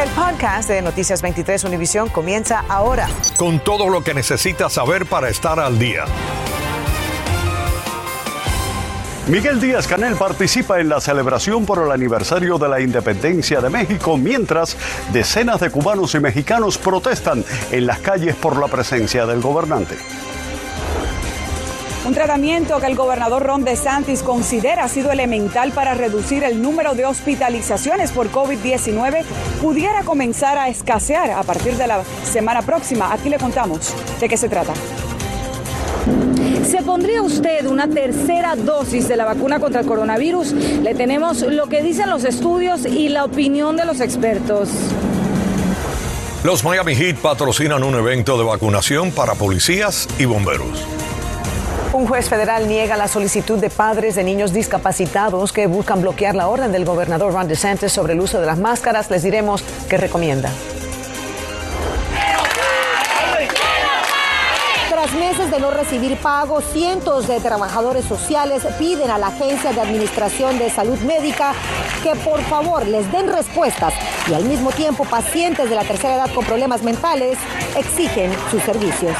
El podcast de Noticias 23 Univisión comienza ahora. Con todo lo que necesitas saber para estar al día. Miguel Díaz Canel participa en la celebración por el aniversario de la independencia de México, mientras decenas de cubanos y mexicanos protestan en las calles por la presencia del gobernante. Un tratamiento que el gobernador Ron DeSantis considera ha sido elemental para reducir el número de hospitalizaciones por COVID-19 pudiera comenzar a escasear a partir de la semana próxima. Aquí le contamos de qué se trata. ¿Se pondría usted una tercera dosis de la vacuna contra el coronavirus? Le tenemos lo que dicen los estudios y la opinión de los expertos. Los Miami Heat patrocinan un evento de vacunación para policías y bomberos. Un juez federal niega la solicitud de padres de niños discapacitados que buscan bloquear la orden del gobernador Ron DeSantis sobre el uso de las máscaras. Les diremos qué recomienda. Tras meses de no recibir pago, cientos de trabajadores sociales piden a la Agencia de Administración de Salud Médica que por favor les den respuestas y al mismo tiempo pacientes de la tercera edad con problemas mentales exigen sus servicios.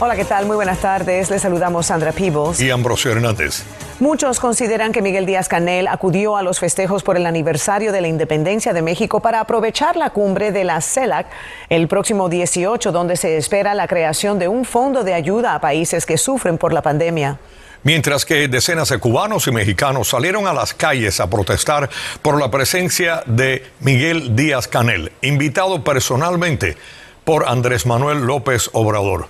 Hola, ¿qué tal? Muy buenas tardes. Les saludamos Sandra Peebles. Y Ambrosio Hernández. Muchos consideran que Miguel Díaz Canel acudió a los festejos por el aniversario de la independencia de México para aprovechar la cumbre de la CELAC el próximo 18, donde se espera la creación de un fondo de ayuda a países que sufren por la pandemia. Mientras que decenas de cubanos y mexicanos salieron a las calles a protestar por la presencia de Miguel Díaz Canel, invitado personalmente por Andrés Manuel López Obrador.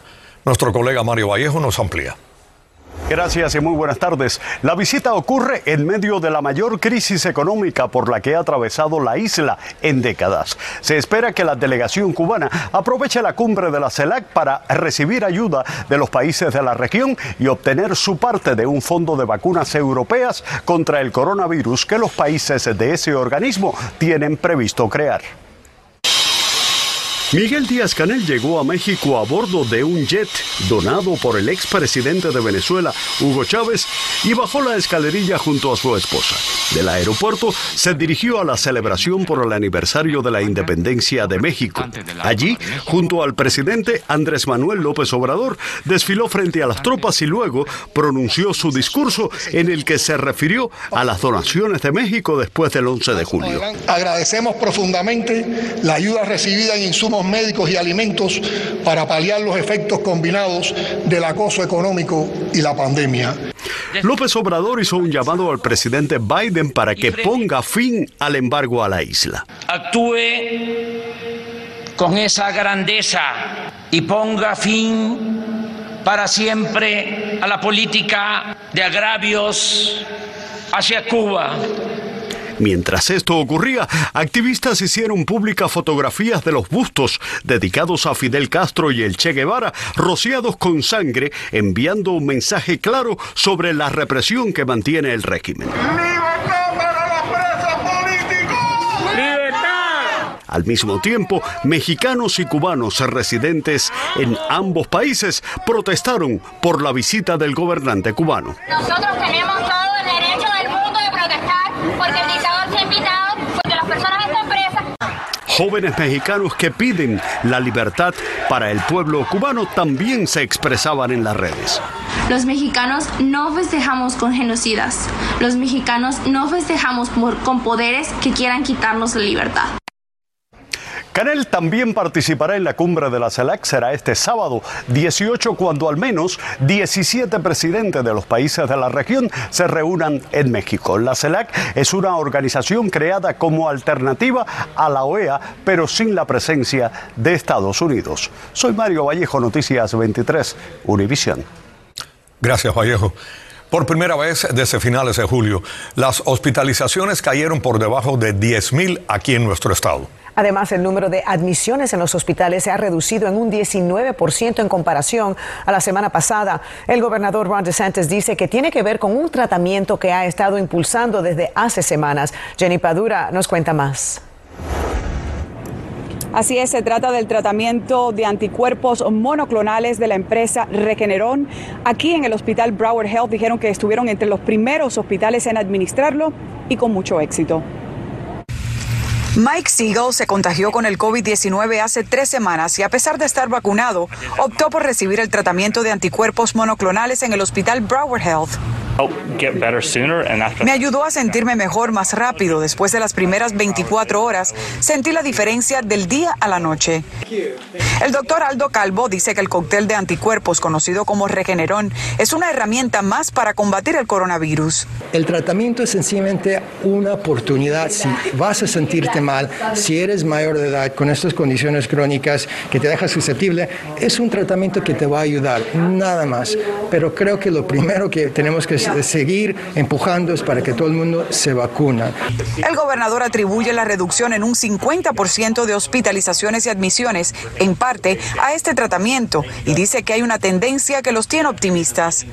Nuestro colega Mario Vallejo nos amplía. Gracias y muy buenas tardes. La visita ocurre en medio de la mayor crisis económica por la que ha atravesado la isla en décadas. Se espera que la delegación cubana aproveche la cumbre de la CELAC para recibir ayuda de los países de la región y obtener su parte de un fondo de vacunas europeas contra el coronavirus que los países de ese organismo tienen previsto crear. Miguel Díaz Canel llegó a México a bordo de un jet donado por el expresidente de Venezuela, Hugo Chávez, y bajó la escalerilla junto a su esposa. Del aeropuerto se dirigió a la celebración por el aniversario de la independencia de México. Allí, junto al presidente Andrés Manuel López Obrador, desfiló frente a las tropas y luego pronunció su discurso en el que se refirió a las donaciones de México después del 11 de julio. Agradecemos profundamente la ayuda recibida en insumos médicos y alimentos para paliar los efectos combinados del acoso económico y la pandemia. López Obrador hizo un llamado al presidente Biden para que ponga fin al embargo a la isla. Actúe con esa grandeza y ponga fin para siempre a la política de agravios hacia Cuba Mientras esto ocurría, activistas hicieron públicas fotografías de los bustos dedicados a Fidel Castro y el Che Guevara, rociados con sangre, enviando un mensaje claro sobre la represión que mantiene el régimen. Al mismo tiempo, mexicanos y cubanos residentes en ambos países protestaron por la visita del gobernante cubano. Nosotros tenemos todo el derecho del mundo de protestar porque el dictador se ha invitado, porque las personas están presas. Jóvenes mexicanos que piden la libertad para el pueblo cubano también se expresaban en las redes. Los mexicanos no festejamos con genocidas. Los mexicanos no festejamos con poderes que quieran quitarnos la libertad. Canel también participará en la cumbre de la CELAC, será este sábado 18 cuando al menos 17 presidentes de los países de la región se reúnan en México. La CELAC es una organización creada como alternativa a la OEA, pero sin la presencia de Estados Unidos. Soy Mario Vallejo, Noticias 23, Univisión. Gracias, Vallejo. Por primera vez desde finales de julio, las hospitalizaciones cayeron por debajo de 10.000 aquí en nuestro estado. Además, el número de admisiones en los hospitales se ha reducido en un 19% en comparación a la semana pasada. El gobernador Ron DeSantis dice que tiene que ver con un tratamiento que ha estado impulsando desde hace semanas. Jenny Padura nos cuenta más. Así es, se trata del tratamiento de anticuerpos monoclonales de la empresa Regeneron. Aquí en el hospital Broward Health dijeron que estuvieron entre los primeros hospitales en administrarlo y con mucho éxito. Mike Siegel se contagió con el COVID-19 hace tres semanas y a pesar de estar vacunado, optó por recibir el tratamiento de anticuerpos monoclonales en el hospital Broward Health. Me ayudó a sentirme mejor más rápido. Después de las primeras 24 horas, sentí la diferencia del día a la noche. El doctor Aldo Calvo dice que el cóctel de anticuerpos, conocido como Regeneron, es una herramienta más para combatir el coronavirus. El tratamiento es sencillamente una oportunidad. Si vas a sentirte mal, si eres mayor de edad con estas condiciones crónicas que te deja susceptible, es un tratamiento que te va a ayudar, nada más. Pero creo que lo primero que tenemos que de seguir empujando para que todo el mundo se vacuna. El gobernador atribuye la reducción en un 50% de hospitalizaciones y admisiones, en parte, a este tratamiento y dice que hay una tendencia que los tiene optimistas.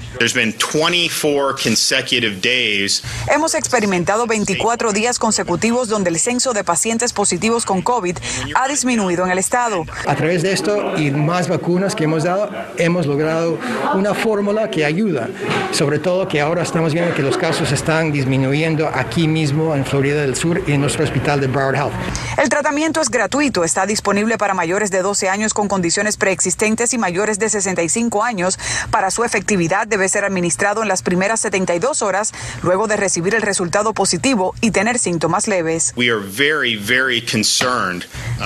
Hemos experimentado 24 días consecutivos donde el censo de pacientes positivos con COVID ha disminuido en el estado. A través de esto y más vacunas que hemos dado, hemos logrado una fórmula que ayuda, sobre todo que ahora estamos viendo que los casos están disminuyendo aquí mismo en Florida del Sur y en nuestro hospital de Broward Health. El tratamiento es gratuito, está disponible para mayores de 12 años con condiciones preexistentes y mayores de 65 años. Para su efectividad debe ser administrado en las primeras 72 horas luego de recibir el resultado positivo y tener síntomas leves. Uh,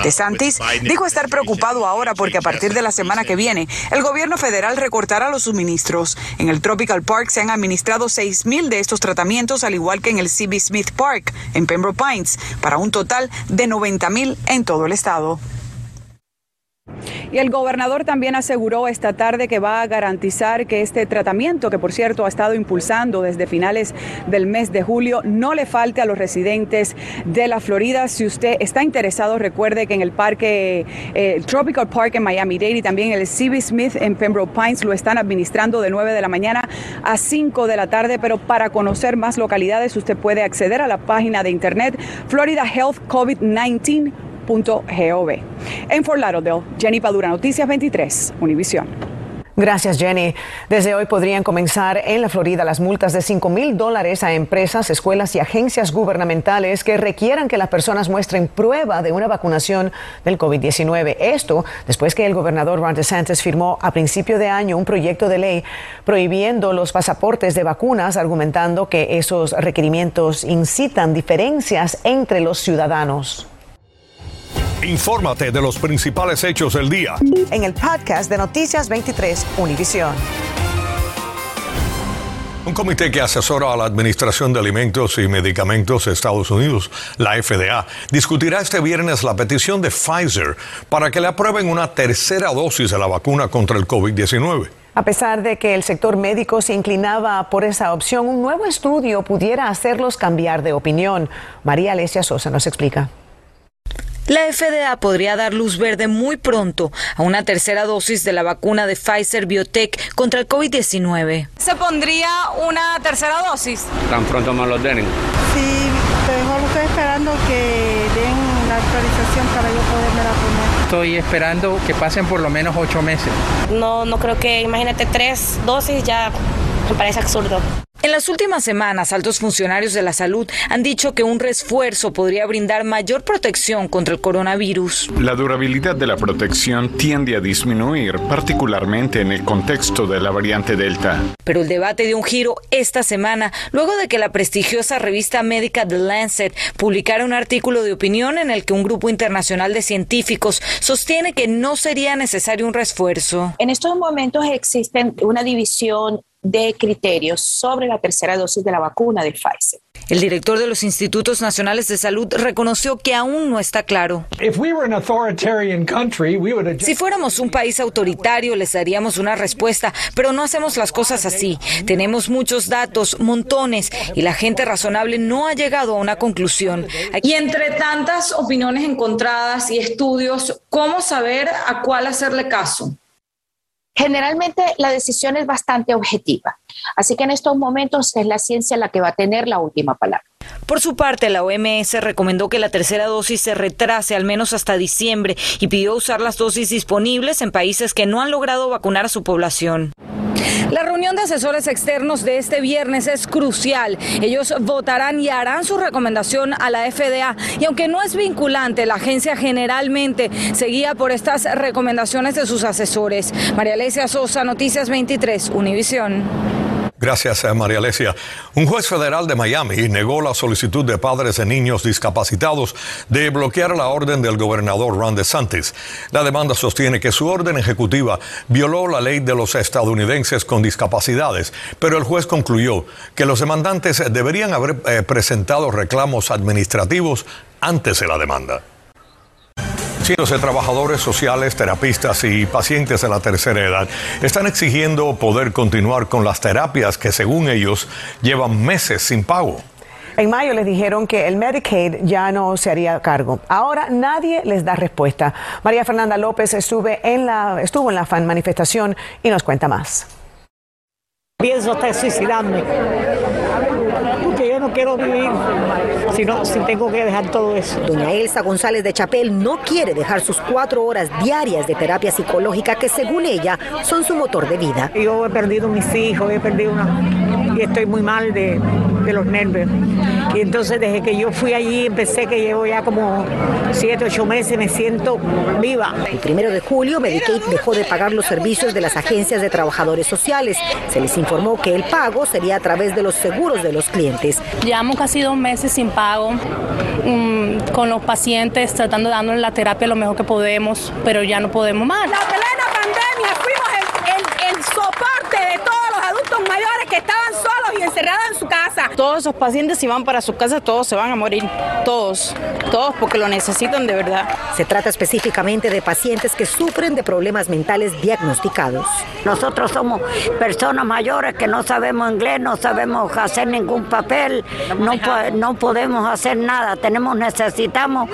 DeSantis dijo estar preocupado ahora porque a partir de la semana que viene el gobierno federal recortará los suministros. En el Tropical Park se han administrado 6.000 de estos tratamientos, al igual que en el CB Smith Park, en Pembroke Pines, para un total de 90.000 en todo el estado. Y el gobernador también aseguró esta tarde que va a garantizar que este tratamiento, que por cierto ha estado impulsando desde finales del mes de julio, no le falte a los residentes de la Florida. Si usted está interesado, recuerde que en el parque, eh, Tropical Park en Miami-Dade y también el CB Smith en Pembroke Pines lo están administrando de 9 de la mañana a 5 de la tarde, pero para conocer más localidades usted puede acceder a la página de internet Florida Health COVID-19 En Fort Lauderdale, Jenny Padura, Noticias 23, Univisión. Gracias, Jenny. Desde hoy podrían comenzar en la Florida las multas de 5 mil dólares a empresas, escuelas y agencias gubernamentales que requieran que las personas muestren prueba de una vacunación del COVID-19. Esto después que el gobernador Ron DeSantis firmó a principio de año un proyecto de ley prohibiendo los pasaportes de vacunas, argumentando que esos requerimientos incitan diferencias entre los ciudadanos. Infórmate de los principales hechos del día. En el podcast de Noticias 23, Univisión. Un comité que asesora a la Administración de Alimentos y Medicamentos de Estados Unidos, la FDA, discutirá este viernes la petición de Pfizer para que le aprueben una tercera dosis de la vacuna contra el COVID-19. A pesar de que el sector médico se inclinaba por esa opción, un nuevo estudio pudiera hacerlos cambiar de opinión. María Alesia Sosa nos explica. La FDA podría dar luz verde muy pronto a una tercera dosis de la vacuna de Pfizer Biotech contra el COVID-19. ¿Se pondría una tercera dosis? Tan pronto me lo den. Sí, mejor estoy esperando que den la actualización para yo poderme la poner. Estoy esperando que pasen por lo menos ocho meses. No, no creo que, imagínate, tres dosis ya me parece absurdo. En las últimas semanas, altos funcionarios de la salud han dicho que un refuerzo podría brindar mayor protección contra el coronavirus. La durabilidad de la protección tiende a disminuir, particularmente en el contexto de la variante Delta. Pero el debate dio un giro esta semana, luego de que la prestigiosa revista médica The Lancet publicara un artículo de opinión en el que un grupo internacional de científicos sostiene que no sería necesario un refuerzo. En estos momentos existen una división de criterios sobre la tercera dosis de la vacuna de Pfizer. El director de los Institutos Nacionales de Salud reconoció que aún no está claro. Si fuéramos un país autoritario, les daríamos una respuesta, pero no hacemos las cosas así. Tenemos muchos datos, montones, y la gente razonable no ha llegado a una conclusión. Y entre tantas opiniones encontradas y estudios, ¿cómo saber a cuál hacerle caso? Generalmente la decisión es bastante objetiva, así que en estos momentos es la ciencia la que va a tener la última palabra. Por su parte, la OMS recomendó que la tercera dosis se retrase al menos hasta diciembre y pidió usar las dosis disponibles en países que no han logrado vacunar a su población. La reunión de asesores externos de este viernes es crucial. Ellos votarán y harán su recomendación a la FDA. Y aunque no es vinculante, la agencia generalmente seguía por estas recomendaciones de sus asesores. María Alesia Sosa, Noticias 23, Univisión. Gracias, eh, María Alesia. Un juez federal de Miami negó la solicitud de padres de niños discapacitados de bloquear la orden del gobernador Ron DeSantis. La demanda sostiene que su orden ejecutiva violó la ley de los estadounidenses con discapacidades, pero el juez concluyó que los demandantes deberían haber eh, presentado reclamos administrativos antes de la demanda. Cientos de trabajadores sociales, terapistas y pacientes de la tercera edad están exigiendo poder continuar con las terapias que según ellos llevan meses sin pago. En mayo les dijeron que el Medicaid ya no se haría cargo. Ahora nadie les da respuesta. María Fernanda López estuve en la, estuvo en la fan manifestación y nos cuenta más. Pienso hasta suicidarme porque yo no quiero vivir si, no, si tengo que dejar todo eso. Doña Elsa González de Chapel no quiere dejar sus cuatro horas diarias de terapia psicológica que según ella son su motor de vida. Yo he perdido mis hijos, he perdido una... y estoy muy mal de, de los nervios. Y entonces desde que yo fui allí empecé que llevo ya como siete, ocho meses, me siento viva. El primero de julio Medicaid dejó de pagar los servicios de las agencias de trabajadores sociales. Se les informó que el pago sería a través de los seguros de los clientes. Llevamos casi dos meses sin pago um, con los pacientes, tratando de darles la terapia lo mejor que podemos, pero ya no podemos más. La plena pandemia fuimos el, el, el soporte de todos los adultos mayores que estaban solos y encerrados en su casa. Todos esos pacientes si van para sus casas, todos se van a morir, todos, todos porque lo necesitan de verdad. Se trata específicamente de pacientes que sufren de problemas mentales diagnosticados. Nosotros somos personas mayores que no sabemos inglés, no sabemos hacer ningún papel, no, po- no podemos hacer nada, tenemos, necesitamos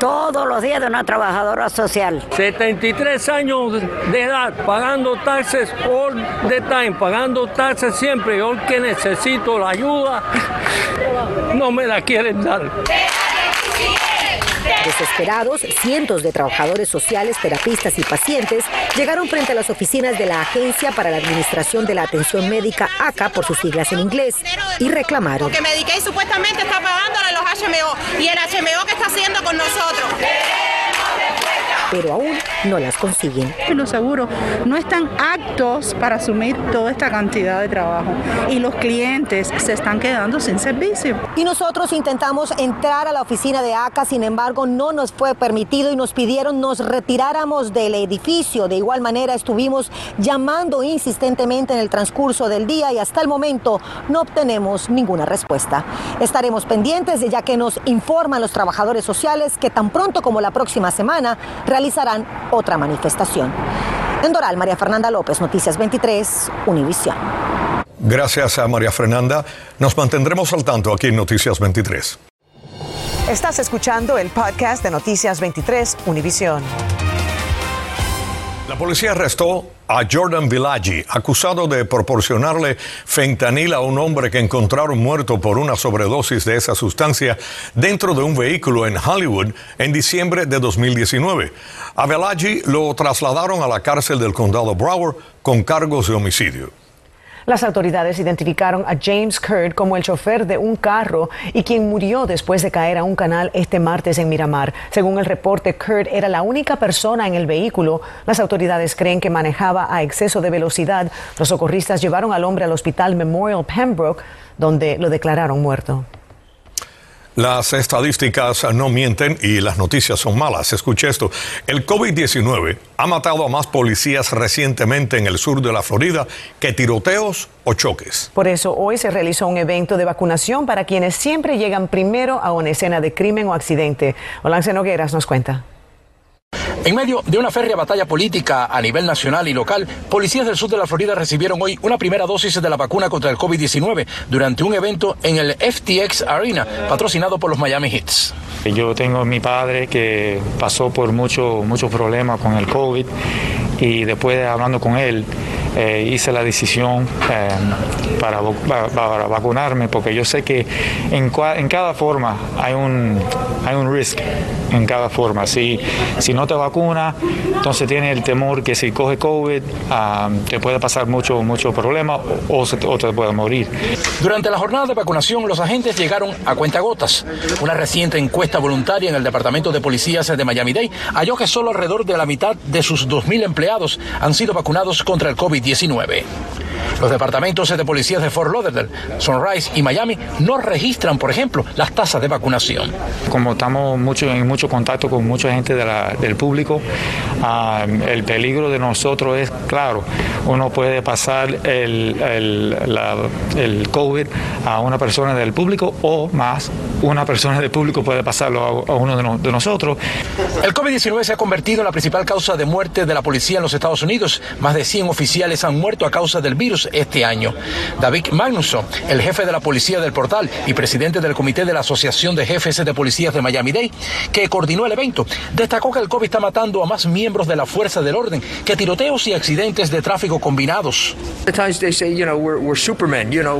todos los días de una trabajadora social. 73 años de edad, pagando taxes all the time, pagando taxes siempre. Yo que necesito la ayuda, no me la quieren dar. Desesperados, cientos de trabajadores sociales, terapistas y pacientes llegaron frente a las oficinas de la Agencia para la Administración de la Atención Médica, ACA por sus siglas en inglés, y reclamaron. Que Medicaid supuestamente está pagándole los HMO y el HMO que está haciendo con nosotros. Pero aún no las consiguen. Los seguros no están aptos para asumir toda esta cantidad de trabajo y los clientes se están quedando sin servicio. Y nosotros intentamos entrar a la oficina de ACA, sin embargo no nos fue permitido y nos pidieron nos retiráramos del edificio. De igual manera estuvimos llamando insistentemente en el transcurso del día y hasta el momento no obtenemos ninguna respuesta. Estaremos pendientes de ya que nos informan los trabajadores sociales que tan pronto como la próxima semana realizarán otra manifestación. En Doral, María Fernanda López, Noticias 23, Univisión. Gracias a María Fernanda. Nos mantendremos al tanto aquí en Noticias 23. Estás escuchando el podcast de Noticias 23 Univisión. La policía arrestó a Jordan Villaggi, acusado de proporcionarle fentanil a un hombre que encontraron muerto por una sobredosis de esa sustancia dentro de un vehículo en Hollywood en diciembre de 2019. A Villaggi lo trasladaron a la cárcel del condado Broward con cargos de homicidio. Las autoridades identificaron a James Kurd como el chofer de un carro y quien murió después de caer a un canal este martes en Miramar. Según el reporte, Kurd era la única persona en el vehículo. Las autoridades creen que manejaba a exceso de velocidad. Los socorristas llevaron al hombre al hospital Memorial Pembroke, donde lo declararon muerto. Las estadísticas no mienten y las noticias son malas. Escuche esto. El COVID-19 ha matado a más policías recientemente en el sur de la Florida que tiroteos o choques. Por eso hoy se realizó un evento de vacunación para quienes siempre llegan primero a una escena de crimen o accidente. Olance Nogueras nos cuenta. En medio de una férrea batalla política a nivel nacional y local, policías del sur de la Florida recibieron hoy una primera dosis de la vacuna contra el COVID-19 durante un evento en el FTX Arena, patrocinado por los Miami Heats. Yo tengo a mi padre que pasó por muchos muchos problemas con el COVID y después de hablando con él, eh, hice la decisión eh, para, vacunarme porque yo sé que en, cada forma hay un, hay un risk, en cada forma. Si, si no te vacunas, entonces tienes el temor que si coge COVID ah, te puede pasar mucho, mucho problema o, te puede morir. Durante la jornada de vacunación, los agentes llegaron a cuentagotas. Una reciente encuesta voluntaria en el Departamento de Policías de Miami-Dade halló que solo alrededor de la mitad de sus 2.000 empleados han sido vacunados contra el COVID-19. Los departamentos de policías de Fort Lauderdale, Sunrise y Miami no registran, por ejemplo, las tasas de vacunación. Como estamos mucho, en mucho contacto con mucha gente del público, ah, el peligro de nosotros es claro. Uno puede pasar el, el, COVID a una persona del público o más, una persona del público puede pasarlo a, uno de, de nosotros. El COVID-19 se ha convertido en la principal causa de muerte de la policía en los Estados Unidos. Más de 100 oficiales han muerto a causa del virus este año. David Magnusson, el jefe de la policía del portal y presidente del comité de la Asociación de Jefes de Policías de Miami-Dade, que coordinó el evento, destacó que el COVID está matando a más miembros de la fuerza del orden que tiroteos y accidentes de tráfico combinados.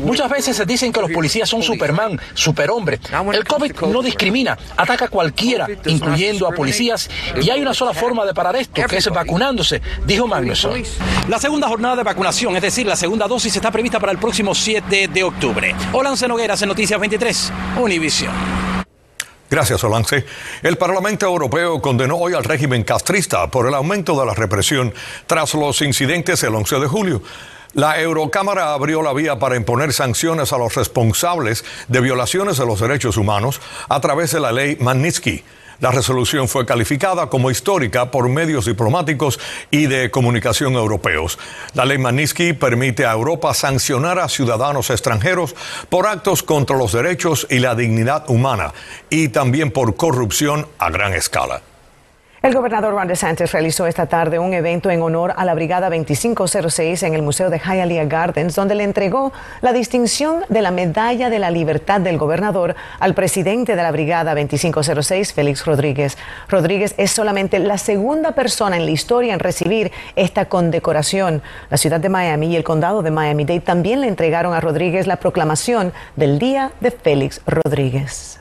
Muchas veces se dicen que los policías son Superman, superhombre. El COVID no discrimina, ataca a cualquiera, incluyendo a policías, y hay una sola forma de parar esto, que es vacunándose, dijo Magnusson. La segunda jornada de vacunación, es decir, la segunda segunda dosis está prevista para el próximo 7 de octubre. Olance Nogueras en Noticias 23, Univisión. Gracias, Olance. El Parlamento Europeo condenó hoy al régimen castrista por el aumento de la represión tras los incidentes el 11 de julio. La Eurocámara abrió la vía para imponer sanciones a los responsables de violaciones de los derechos humanos a través de la ley Magnitsky. La resolución fue calificada como histórica por medios diplomáticos y de comunicación europeos. La ley Magnitsky permite a Europa sancionar a ciudadanos extranjeros por actos contra los derechos y la dignidad humana y también por corrupción a gran escala. El gobernador Ron DeSantis realizó esta tarde un evento en honor a la Brigada 2506 en el Museo de Hialeah Gardens, donde le entregó la distinción de la Medalla de la Libertad del Gobernador al presidente de la Brigada 2506, Félix Rodríguez. Rodríguez es solamente la segunda persona en la historia en recibir esta condecoración. La ciudad de Miami y el condado de Miami-Dade también le entregaron a Rodríguez la proclamación del Día de Félix Rodríguez.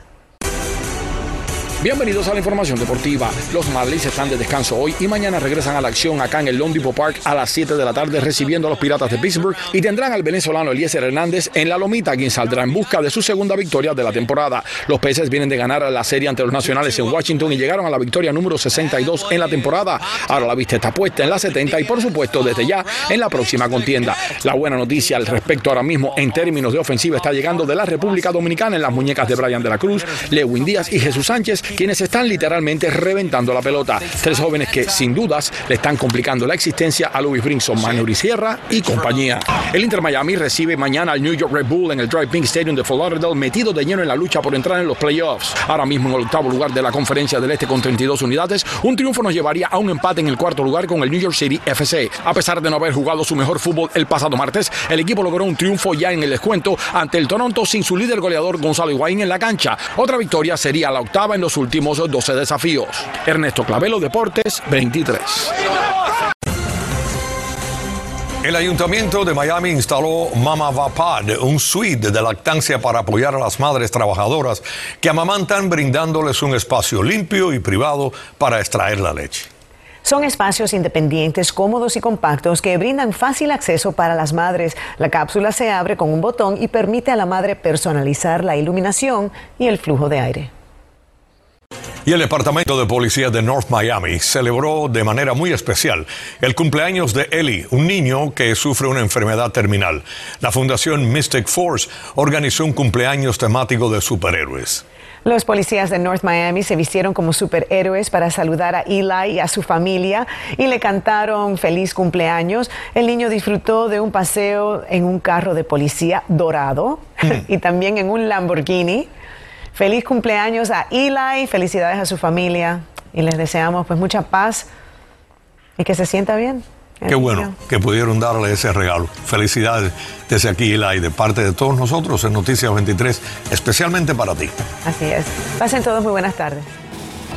Bienvenidos a la información deportiva. Los Marlins están de descanso hoy y mañana regresan a la acción acá en el Lone Park a las 7 de la tarde recibiendo a los Piratas de Pittsburgh y tendrán al venezolano Eliezer Hernández en la lomita quien saldrá en busca de su segunda victoria de la temporada. Los peces vienen de ganar la serie ante los nacionales en Washington y llegaron a la victoria número 62 en la temporada. Ahora la vista está puesta en la 70 y por supuesto desde ya en la próxima contienda. La buena noticia al respecto ahora mismo en términos de ofensiva está llegando de la República Dominicana en las muñecas de Brian de la Cruz, Lewin Díaz y Jesús Sánchez quienes están literalmente reventando la pelota. Tres jóvenes que sin dudas le están complicando la existencia a Louis Brinson, Manuel Sierra y compañía. El Inter Miami recibe mañana al New York Red Bull en el Drive Pink Stadium de Fort Lauderdale, metido de lleno en la lucha por entrar en los playoffs. Ahora mismo en el octavo lugar de la conferencia del Este con 32 unidades, un triunfo nos llevaría a un empate en el cuarto lugar con el New York City FC. A pesar de no haber jugado su mejor fútbol el pasado martes, el equipo logró un triunfo ya en el descuento ante el Toronto sin su líder goleador Gonzalo Higuaín en la cancha. Otra victoria sería la octava en los últimos 12 desafíos. Ernesto Clavelo, Deportes 23. El Ayuntamiento de Miami instaló Mama Vapad, un suite de lactancia para apoyar a las madres trabajadoras que amamantan brindándoles un espacio limpio y privado para extraer la leche. Son espacios independientes, cómodos y compactos que brindan fácil acceso para las madres. La cápsula se abre con un botón y permite a la madre personalizar la iluminación y el flujo de aire. Y el Departamento de Policía de North Miami celebró de manera muy especial el cumpleaños de Ellie, un niño que sufre una enfermedad terminal. La Fundación Mystic Force organizó un cumpleaños temático de superhéroes. Los policías de North Miami se vistieron como superhéroes para saludar a Eli y a su familia y le cantaron feliz cumpleaños. El niño disfrutó de un paseo en un carro de policía dorado mm. y también en un Lamborghini. Feliz cumpleaños a Eli, felicidades a su familia y les deseamos pues mucha paz y que se sienta bien. Qué bueno que pudieron darle ese regalo. Felicidades desde aquí, Eli, de parte de todos nosotros en Noticias 23, especialmente para ti. Así es. Pasen todos muy buenas tardes.